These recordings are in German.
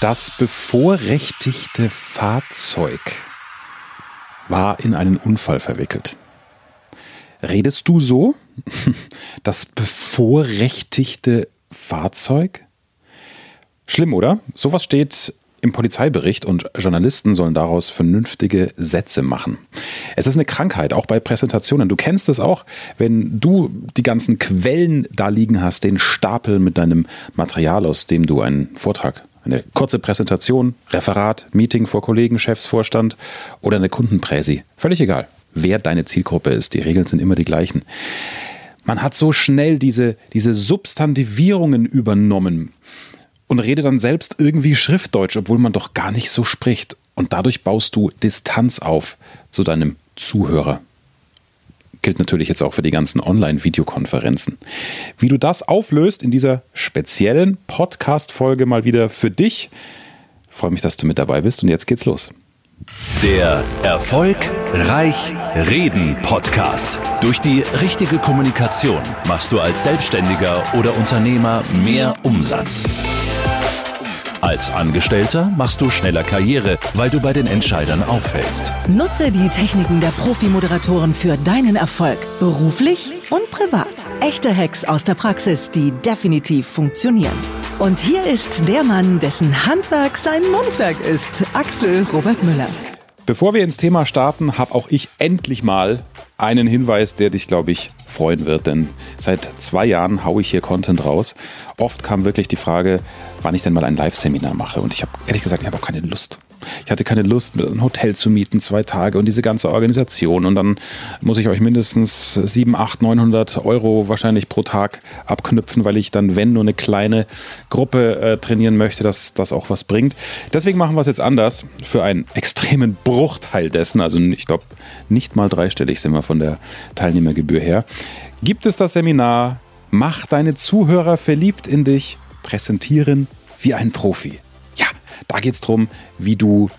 Das bevorrechtigte Fahrzeug war in einen Unfall verwickelt. Redest du so? Das bevorrechtigte Fahrzeug? Schlimm, oder? Sowas steht im Polizeibericht und Journalisten sollen daraus vernünftige Sätze machen. Es ist eine Krankheit, auch bei Präsentationen. Du kennst es auch, wenn du die ganzen Quellen da liegen hast, den Stapel mit deinem Material, aus dem du einen Vortrag, eine kurze Präsentation, Referat, Meeting vor Kollegen, Chefs, Vorstand oder eine Kundenpräsi. Völlig egal, wer deine Zielgruppe ist. Die Regeln sind immer die gleichen. Man hat so schnell diese, diese Substantivierungen übernommen und rede dann selbst irgendwie Schriftdeutsch, obwohl man doch gar nicht so spricht. Und dadurch baust du Distanz auf zu deinem Zuhörer. Gilt natürlich jetzt auch für die ganzen Online-Videokonferenzen. Wie du das auflöst in dieser speziellen Podcast-Folge mal wieder für dich. Ich freue mich, dass du mit dabei bist und jetzt geht's los. Der Erfolg Reich Reden Podcast. Durch die richtige Kommunikation machst du als Selbstständiger oder Unternehmer mehr Umsatz. Als Angestellter machst du schneller Karriere, weil du bei den Entscheidern auffällst. Nutze die Techniken der Profi-Moderatoren für deinen Erfolg, beruflich und privat. Echte Hacks aus der Praxis, die definitiv funktionieren. Und hier ist der Mann, dessen Handwerk sein Mundwerk ist, Axel Robert Müller. Bevor wir ins Thema starten, habe auch ich endlich mal einen Hinweis, der dich, glaube ich, freuen wird, denn seit zwei Jahren haue ich hier Content raus. Oft kam wirklich die Frage, wann ich denn mal ein Live-Seminar mache. Und ich habe ehrlich gesagt, ich habe auch keine Lust. Ich hatte keine Lust, ein Hotel zu mieten, zwei Tage und diese ganze Organisation. Und dann muss ich euch mindestens 7, 8, 900 Euro wahrscheinlich pro Tag abknüpfen, weil ich dann, wenn nur eine kleine Gruppe äh, trainieren möchte, dass das auch was bringt. Deswegen machen wir es jetzt anders für einen extremen Bruchteil dessen. Also ich glaube, nicht mal dreistellig sind wir von der Teilnehmergebühr her. Gibt es das Seminar Mach deine Zuhörer verliebt in dich, präsentieren wie ein Profi. Da geht es darum, wie du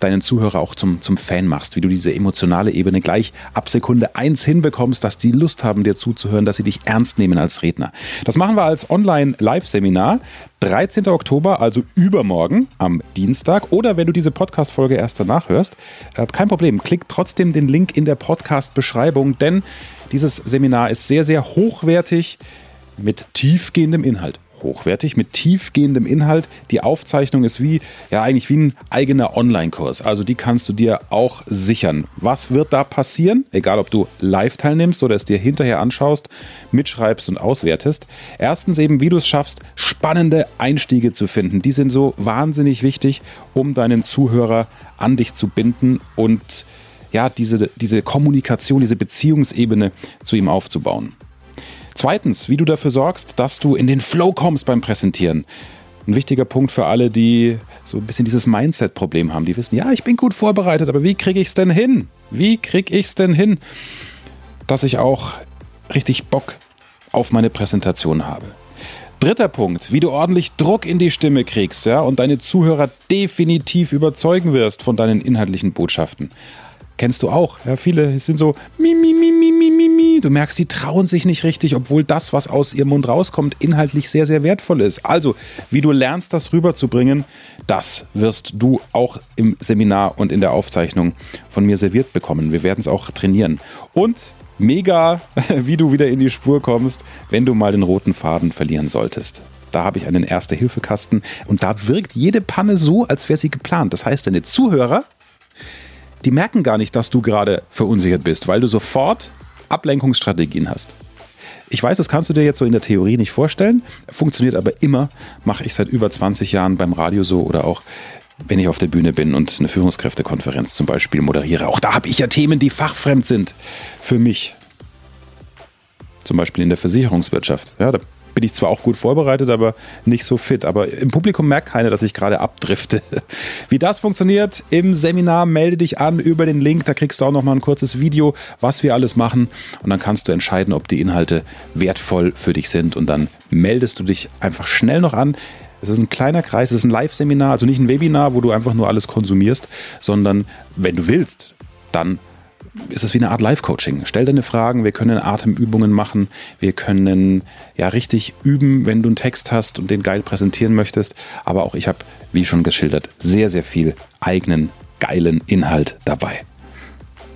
deinen Zuhörer auch zum, zum Fan machst, wie du diese emotionale Ebene gleich ab Sekunde 1 hinbekommst, dass die Lust haben, dir zuzuhören, dass sie dich ernst nehmen als Redner. Das machen wir als Online-Live-Seminar. 13. Oktober, also übermorgen am Dienstag. Oder wenn du diese Podcast-Folge erst danach hörst, äh, kein Problem, klick trotzdem den Link in der Podcast-Beschreibung, denn dieses Seminar ist sehr, sehr hochwertig mit tiefgehendem Inhalt hochwertig mit tiefgehendem Inhalt. Die Aufzeichnung ist wie, ja, eigentlich wie ein eigener Online-Kurs. Also die kannst du dir auch sichern. Was wird da passieren? Egal, ob du live teilnimmst oder es dir hinterher anschaust, mitschreibst und auswertest. Erstens eben, wie du es schaffst, spannende Einstiege zu finden. Die sind so wahnsinnig wichtig, um deinen Zuhörer an dich zu binden und ja, diese, diese Kommunikation, diese Beziehungsebene zu ihm aufzubauen. Zweitens, wie du dafür sorgst, dass du in den Flow kommst beim Präsentieren. Ein wichtiger Punkt für alle, die so ein bisschen dieses Mindset-Problem haben. Die wissen, ja, ich bin gut vorbereitet, aber wie kriege ich es denn hin? Wie kriege ich es denn hin, dass ich auch richtig Bock auf meine Präsentation habe? Dritter Punkt, wie du ordentlich Druck in die Stimme kriegst ja, und deine Zuhörer definitiv überzeugen wirst von deinen inhaltlichen Botschaften kennst du auch. Ja, viele sind so mi, mi, mi, mi, mi, mi, mi. Du merkst, sie trauen sich nicht richtig, obwohl das, was aus ihrem Mund rauskommt, inhaltlich sehr, sehr wertvoll ist. Also, wie du lernst, das rüberzubringen, das wirst du auch im Seminar und in der Aufzeichnung von mir serviert bekommen. Wir werden es auch trainieren. Und mega, wie du wieder in die Spur kommst, wenn du mal den roten Faden verlieren solltest. Da habe ich einen Erste-Hilfe-Kasten und da wirkt jede Panne so, als wäre sie geplant. Das heißt, deine Zuhörer die merken gar nicht, dass du gerade verunsichert bist, weil du sofort Ablenkungsstrategien hast. Ich weiß, das kannst du dir jetzt so in der Theorie nicht vorstellen, funktioniert aber immer, mache ich seit über 20 Jahren beim Radio so oder auch wenn ich auf der Bühne bin und eine Führungskräftekonferenz zum Beispiel moderiere. Auch da habe ich ja Themen, die fachfremd sind für mich. Zum Beispiel in der Versicherungswirtschaft. Ja, da bin ich zwar auch gut vorbereitet, aber nicht so fit. Aber im Publikum merkt keiner, dass ich gerade abdrifte. Wie das funktioniert im Seminar, melde dich an über den Link. Da kriegst du auch noch mal ein kurzes Video, was wir alles machen. Und dann kannst du entscheiden, ob die Inhalte wertvoll für dich sind. Und dann meldest du dich einfach schnell noch an. Es ist ein kleiner Kreis, es ist ein Live-Seminar, also nicht ein Webinar, wo du einfach nur alles konsumierst, sondern wenn du willst, dann ist es wie eine Art Live-Coaching. Stell deine Fragen, wir können Atemübungen machen, wir können ja richtig üben, wenn du einen Text hast und den geil präsentieren möchtest. Aber auch ich habe, wie schon geschildert, sehr, sehr viel eigenen geilen Inhalt dabei.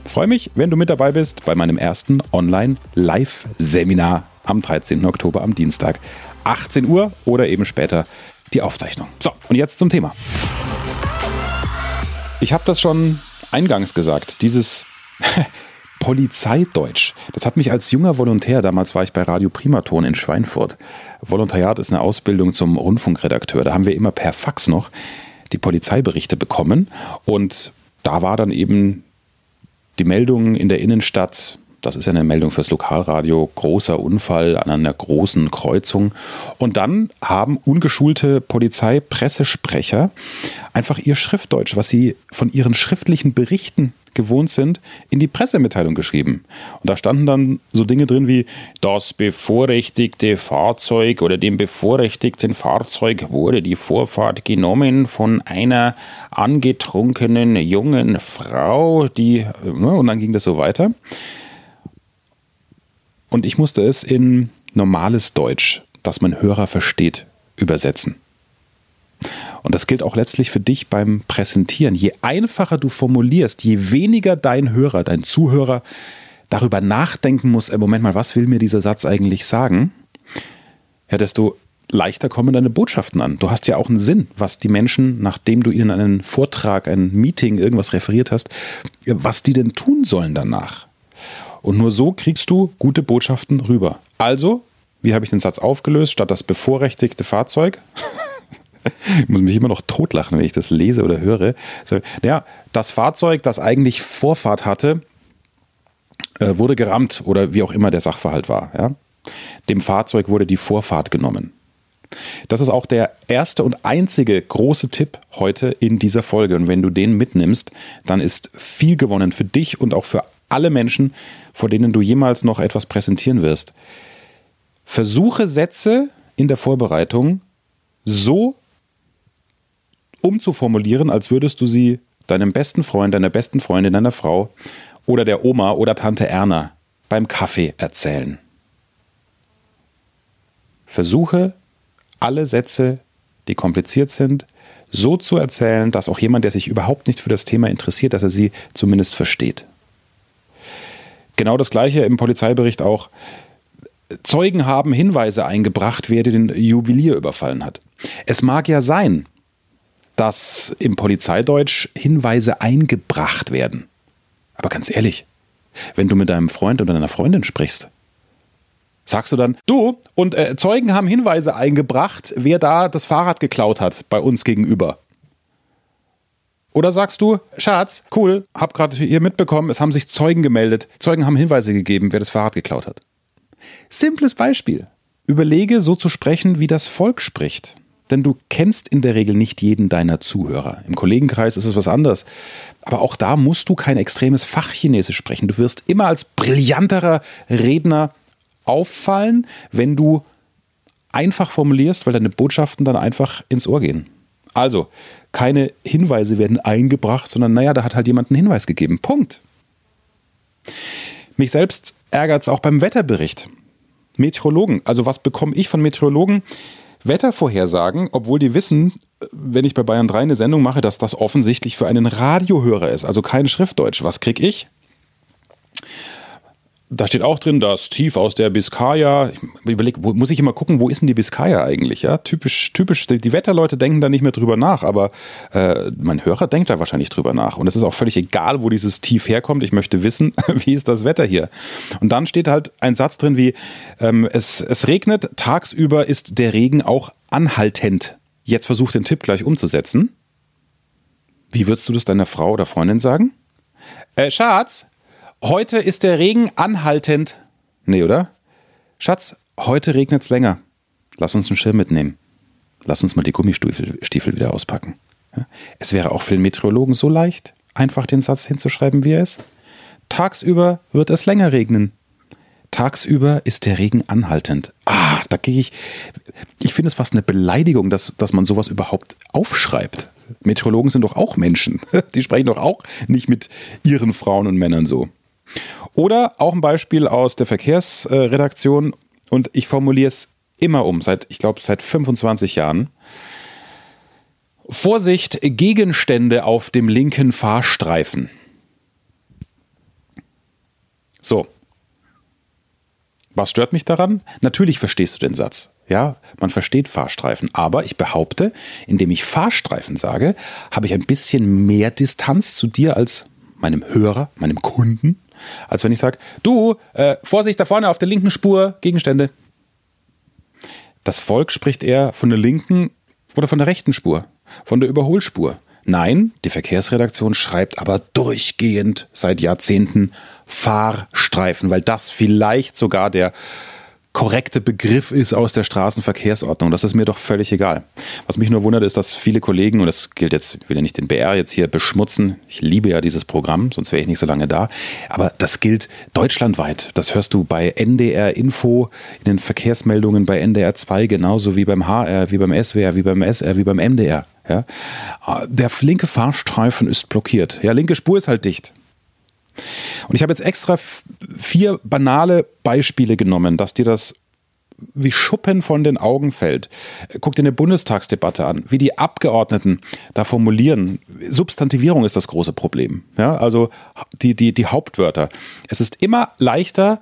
Freue mich, wenn du mit dabei bist bei meinem ersten Online-Live-Seminar am 13. Oktober am Dienstag, 18 Uhr oder eben später die Aufzeichnung. So, und jetzt zum Thema. Ich habe das schon eingangs gesagt, dieses Polizeideutsch. Das hat mich als junger Volontär, damals war ich bei Radio Primaton in Schweinfurt. Volontariat ist eine Ausbildung zum Rundfunkredakteur. Da haben wir immer per Fax noch die Polizeiberichte bekommen und da war dann eben die Meldung in der Innenstadt, das ist ja eine Meldung fürs Lokalradio, großer Unfall an einer großen Kreuzung. Und dann haben ungeschulte Polizeipressesprecher einfach ihr Schriftdeutsch, was sie von ihren schriftlichen Berichten gewohnt sind, in die Pressemitteilung geschrieben. Und da standen dann so Dinge drin wie das bevorrechtigte Fahrzeug oder dem bevorrechtigten Fahrzeug wurde die Vorfahrt genommen von einer angetrunkenen jungen Frau, die ne, und dann ging das so weiter. Und ich musste es in normales Deutsch, das mein Hörer versteht, übersetzen. Und das gilt auch letztlich für dich beim Präsentieren. Je einfacher du formulierst, je weniger dein Hörer, dein Zuhörer darüber nachdenken muss, im Moment mal, was will mir dieser Satz eigentlich sagen, ja, desto leichter kommen deine Botschaften an. Du hast ja auch einen Sinn, was die Menschen, nachdem du ihnen einen Vortrag, ein Meeting, irgendwas referiert hast, was die denn tun sollen danach. Und nur so kriegst du gute Botschaften rüber. Also, wie habe ich den Satz aufgelöst? Statt das bevorrechtigte Fahrzeug ich muss mich immer noch totlachen, wenn ich das lese oder höre. So, ja, das Fahrzeug, das eigentlich Vorfahrt hatte, äh, wurde gerammt oder wie auch immer der Sachverhalt war. Ja? Dem Fahrzeug wurde die Vorfahrt genommen. Das ist auch der erste und einzige große Tipp heute in dieser Folge. Und wenn du den mitnimmst, dann ist viel gewonnen für dich und auch für alle Menschen, vor denen du jemals noch etwas präsentieren wirst. Versuche Sätze in der Vorbereitung so umzuformulieren, als würdest du sie deinem besten Freund, deiner besten Freundin, deiner Frau oder der Oma oder Tante Erna beim Kaffee erzählen. Versuche alle Sätze, die kompliziert sind, so zu erzählen, dass auch jemand, der sich überhaupt nicht für das Thema interessiert, dass er sie zumindest versteht. Genau das gleiche im Polizeibericht auch. Zeugen haben Hinweise eingebracht, wer den Juwelier überfallen hat. Es mag ja sein, dass im Polizeideutsch Hinweise eingebracht werden. Aber ganz ehrlich, wenn du mit deinem Freund oder deiner Freundin sprichst, sagst du dann, du und äh, Zeugen haben Hinweise eingebracht, wer da das Fahrrad geklaut hat bei uns gegenüber. Oder sagst du, Schatz, cool, hab gerade hier mitbekommen, es haben sich Zeugen gemeldet. Zeugen haben Hinweise gegeben, wer das Fahrrad geklaut hat. Simples Beispiel. Überlege, so zu sprechen, wie das Volk spricht denn du kennst in der Regel nicht jeden deiner Zuhörer. Im Kollegenkreis ist es was anderes. Aber auch da musst du kein extremes Fachchinesisch sprechen. Du wirst immer als brillanterer Redner auffallen, wenn du einfach formulierst, weil deine Botschaften dann einfach ins Ohr gehen. Also, keine Hinweise werden eingebracht, sondern naja, da hat halt jemand einen Hinweis gegeben. Punkt. Mich selbst ärgert es auch beim Wetterbericht. Meteorologen, also was bekomme ich von Meteorologen? Wettervorhersagen, obwohl die wissen, wenn ich bei Bayern 3 eine Sendung mache, dass das offensichtlich für einen Radiohörer ist, also kein Schriftdeutsch. Was krieg ich? Da steht auch drin, das Tief aus der Biskaya. Ich überlege, muss ich immer gucken, wo ist denn die Biskaya eigentlich? Ja, typisch, typisch. Die Wetterleute denken da nicht mehr drüber nach, aber äh, mein Hörer denkt da wahrscheinlich drüber nach. Und es ist auch völlig egal, wo dieses Tief herkommt. Ich möchte wissen, wie ist das Wetter hier? Und dann steht halt ein Satz drin wie, ähm, es, es regnet, tagsüber ist der Regen auch anhaltend. Jetzt versuch den Tipp gleich umzusetzen. Wie würdest du das deiner Frau oder Freundin sagen? Äh, Schatz, Heute ist der Regen anhaltend. Nee, oder? Schatz, heute regnet es länger. Lass uns einen Schirm mitnehmen. Lass uns mal die Gummistiefel wieder auspacken. Es wäre auch für den Meteorologen so leicht, einfach den Satz hinzuschreiben, wie er ist. Tagsüber wird es länger regnen. Tagsüber ist der Regen anhaltend. Ah, da gehe ich. Ich finde es fast eine Beleidigung, dass, dass man sowas überhaupt aufschreibt. Meteorologen sind doch auch Menschen. Die sprechen doch auch nicht mit ihren Frauen und Männern so. Oder auch ein Beispiel aus der Verkehrsredaktion und ich formuliere es immer um, seit, ich glaube, seit 25 Jahren. Vorsicht, Gegenstände auf dem linken Fahrstreifen. So. Was stört mich daran? Natürlich verstehst du den Satz. Ja, man versteht Fahrstreifen. Aber ich behaupte, indem ich Fahrstreifen sage, habe ich ein bisschen mehr Distanz zu dir als meinem Hörer, meinem Kunden, als wenn ich sage, du, äh, Vorsicht da vorne auf der linken Spur, Gegenstände. Das Volk spricht eher von der linken oder von der rechten Spur, von der Überholspur. Nein, die Verkehrsredaktion schreibt aber durchgehend seit Jahrzehnten Fahrstreifen, weil das vielleicht sogar der korrekte Begriff ist aus der Straßenverkehrsordnung. Das ist mir doch völlig egal. Was mich nur wundert, ist, dass viele Kollegen, und das gilt jetzt, ich will ja nicht den BR jetzt hier beschmutzen, ich liebe ja dieses Programm, sonst wäre ich nicht so lange da, aber das gilt deutschlandweit. Das hörst du bei NDR Info, in den Verkehrsmeldungen bei NDR 2, genauso wie beim HR, wie beim SWR, wie beim SR, wie beim MDR. Ja? Der linke Fahrstreifen ist blockiert. Ja, linke Spur ist halt dicht. Und ich habe jetzt extra vier banale Beispiele genommen, dass dir das wie Schuppen von den Augen fällt. Guck dir eine Bundestagsdebatte an, wie die Abgeordneten da formulieren. Substantivierung ist das große Problem. Ja, also die, die, die Hauptwörter. Es ist immer leichter,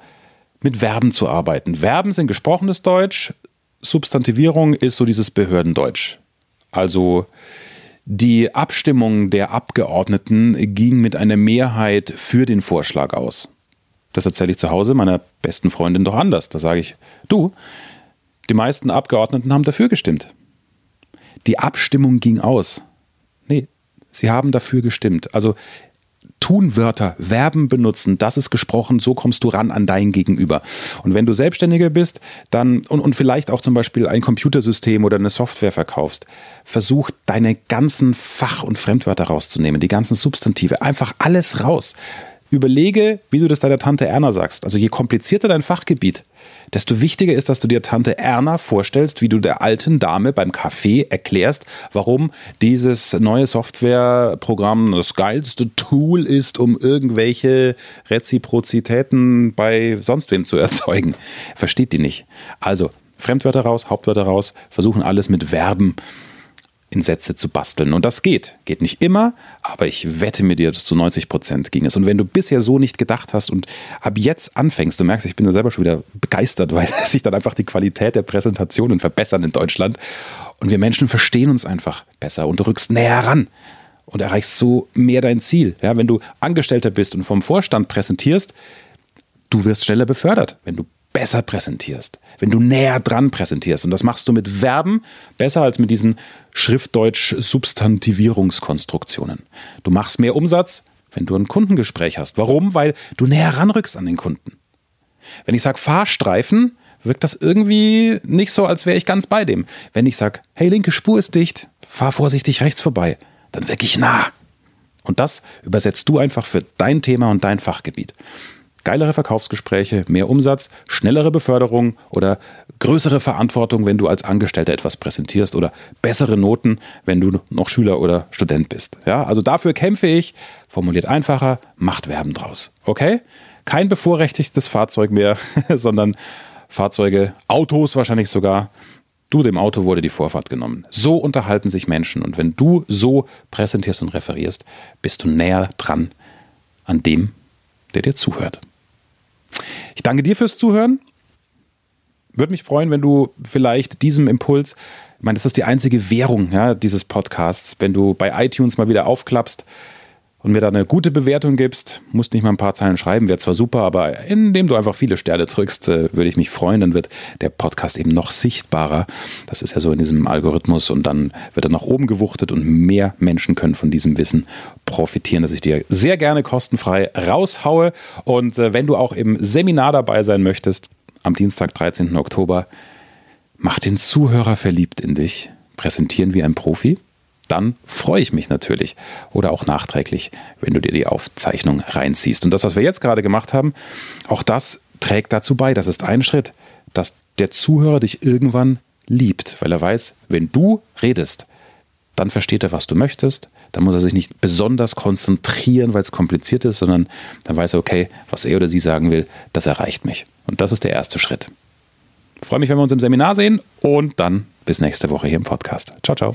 mit Verben zu arbeiten. Verben sind gesprochenes Deutsch, Substantivierung ist so dieses Behördendeutsch. Also die Abstimmung der Abgeordneten ging mit einer Mehrheit für den Vorschlag aus. Das erzähle ich zu Hause meiner besten Freundin doch anders. Da sage ich, du, die meisten Abgeordneten haben dafür gestimmt. Die Abstimmung ging aus. Nee, sie haben dafür gestimmt. Also Tunwörter, Verben benutzen, das ist gesprochen, so kommst du ran an dein Gegenüber. Und wenn du Selbstständiger bist, dann und, und vielleicht auch zum Beispiel ein Computersystem oder eine Software verkaufst, versuch deine ganzen Fach- und Fremdwörter rauszunehmen, die ganzen Substantive, einfach alles raus. Überlege, wie du das deiner Tante Erna sagst. Also je komplizierter dein Fachgebiet, desto wichtiger ist, dass du dir Tante Erna vorstellst, wie du der alten Dame beim Café erklärst, warum dieses neue Softwareprogramm das geilste Tool ist, um irgendwelche Reziprozitäten bei sonst wem zu erzeugen. Versteht die nicht. Also Fremdwörter raus, Hauptwörter raus, versuchen alles mit Verben in Sätze zu basteln. Und das geht. Geht nicht immer, aber ich wette mit dir, zu 90 Prozent ging es. Und wenn du bisher so nicht gedacht hast und ab jetzt anfängst, du merkst, ich bin da selber schon wieder begeistert, weil sich dann einfach die Qualität der Präsentationen verbessern in Deutschland. Und wir Menschen verstehen uns einfach besser und du rückst näher ran und erreichst so mehr dein Ziel. Ja, wenn du Angestellter bist und vom Vorstand präsentierst, du wirst schneller befördert. Wenn du besser präsentierst, wenn du näher dran präsentierst. Und das machst du mit Verben besser als mit diesen Schriftdeutsch-Substantivierungskonstruktionen. Du machst mehr Umsatz, wenn du ein Kundengespräch hast. Warum? Weil du näher ranrückst an den Kunden. Wenn ich sage Fahrstreifen, wirkt das irgendwie nicht so, als wäre ich ganz bei dem. Wenn ich sage, hey, linke Spur ist dicht, fahr vorsichtig rechts vorbei, dann wirklich nah. Und das übersetzt du einfach für dein Thema und dein Fachgebiet geilere Verkaufsgespräche, mehr Umsatz, schnellere Beförderung oder größere Verantwortung, wenn du als Angestellter etwas präsentierst oder bessere Noten, wenn du noch Schüler oder Student bist. Ja, also dafür kämpfe ich, formuliert einfacher, macht Werben draus. Okay? Kein bevorrechtigtes Fahrzeug mehr, sondern Fahrzeuge, Autos wahrscheinlich sogar. Du, dem Auto wurde die Vorfahrt genommen. So unterhalten sich Menschen. Und wenn du so präsentierst und referierst, bist du näher dran an dem, der dir zuhört. Ich danke dir fürs Zuhören. Würde mich freuen, wenn du vielleicht diesem Impuls, ich meine, das ist die einzige Währung ja, dieses Podcasts, wenn du bei iTunes mal wieder aufklappst, und mir da eine gute Bewertung gibst, musst nicht mal ein paar Zeilen schreiben, wäre zwar super, aber indem du einfach viele Sterne drückst, äh, würde ich mich freuen, dann wird der Podcast eben noch sichtbarer. Das ist ja so in diesem Algorithmus und dann wird er nach oben gewuchtet und mehr Menschen können von diesem Wissen profitieren, das ich dir sehr gerne kostenfrei raushaue. Und äh, wenn du auch im Seminar dabei sein möchtest, am Dienstag, 13. Oktober, mach den Zuhörer verliebt in dich. Präsentieren wie ein Profi dann freue ich mich natürlich. Oder auch nachträglich, wenn du dir die Aufzeichnung reinziehst. Und das, was wir jetzt gerade gemacht haben, auch das trägt dazu bei. Das ist ein Schritt, dass der Zuhörer dich irgendwann liebt, weil er weiß, wenn du redest, dann versteht er, was du möchtest. Dann muss er sich nicht besonders konzentrieren, weil es kompliziert ist, sondern dann weiß er, okay, was er oder sie sagen will, das erreicht mich. Und das ist der erste Schritt. Ich freue mich, wenn wir uns im Seminar sehen und dann bis nächste Woche hier im Podcast. Ciao, ciao.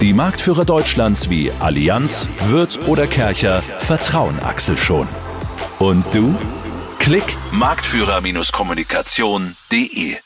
die Marktführer Deutschlands wie Allianz, Wirth oder Kercher vertrauen Axel schon. Und du? Klick marktführer-kommunikation.de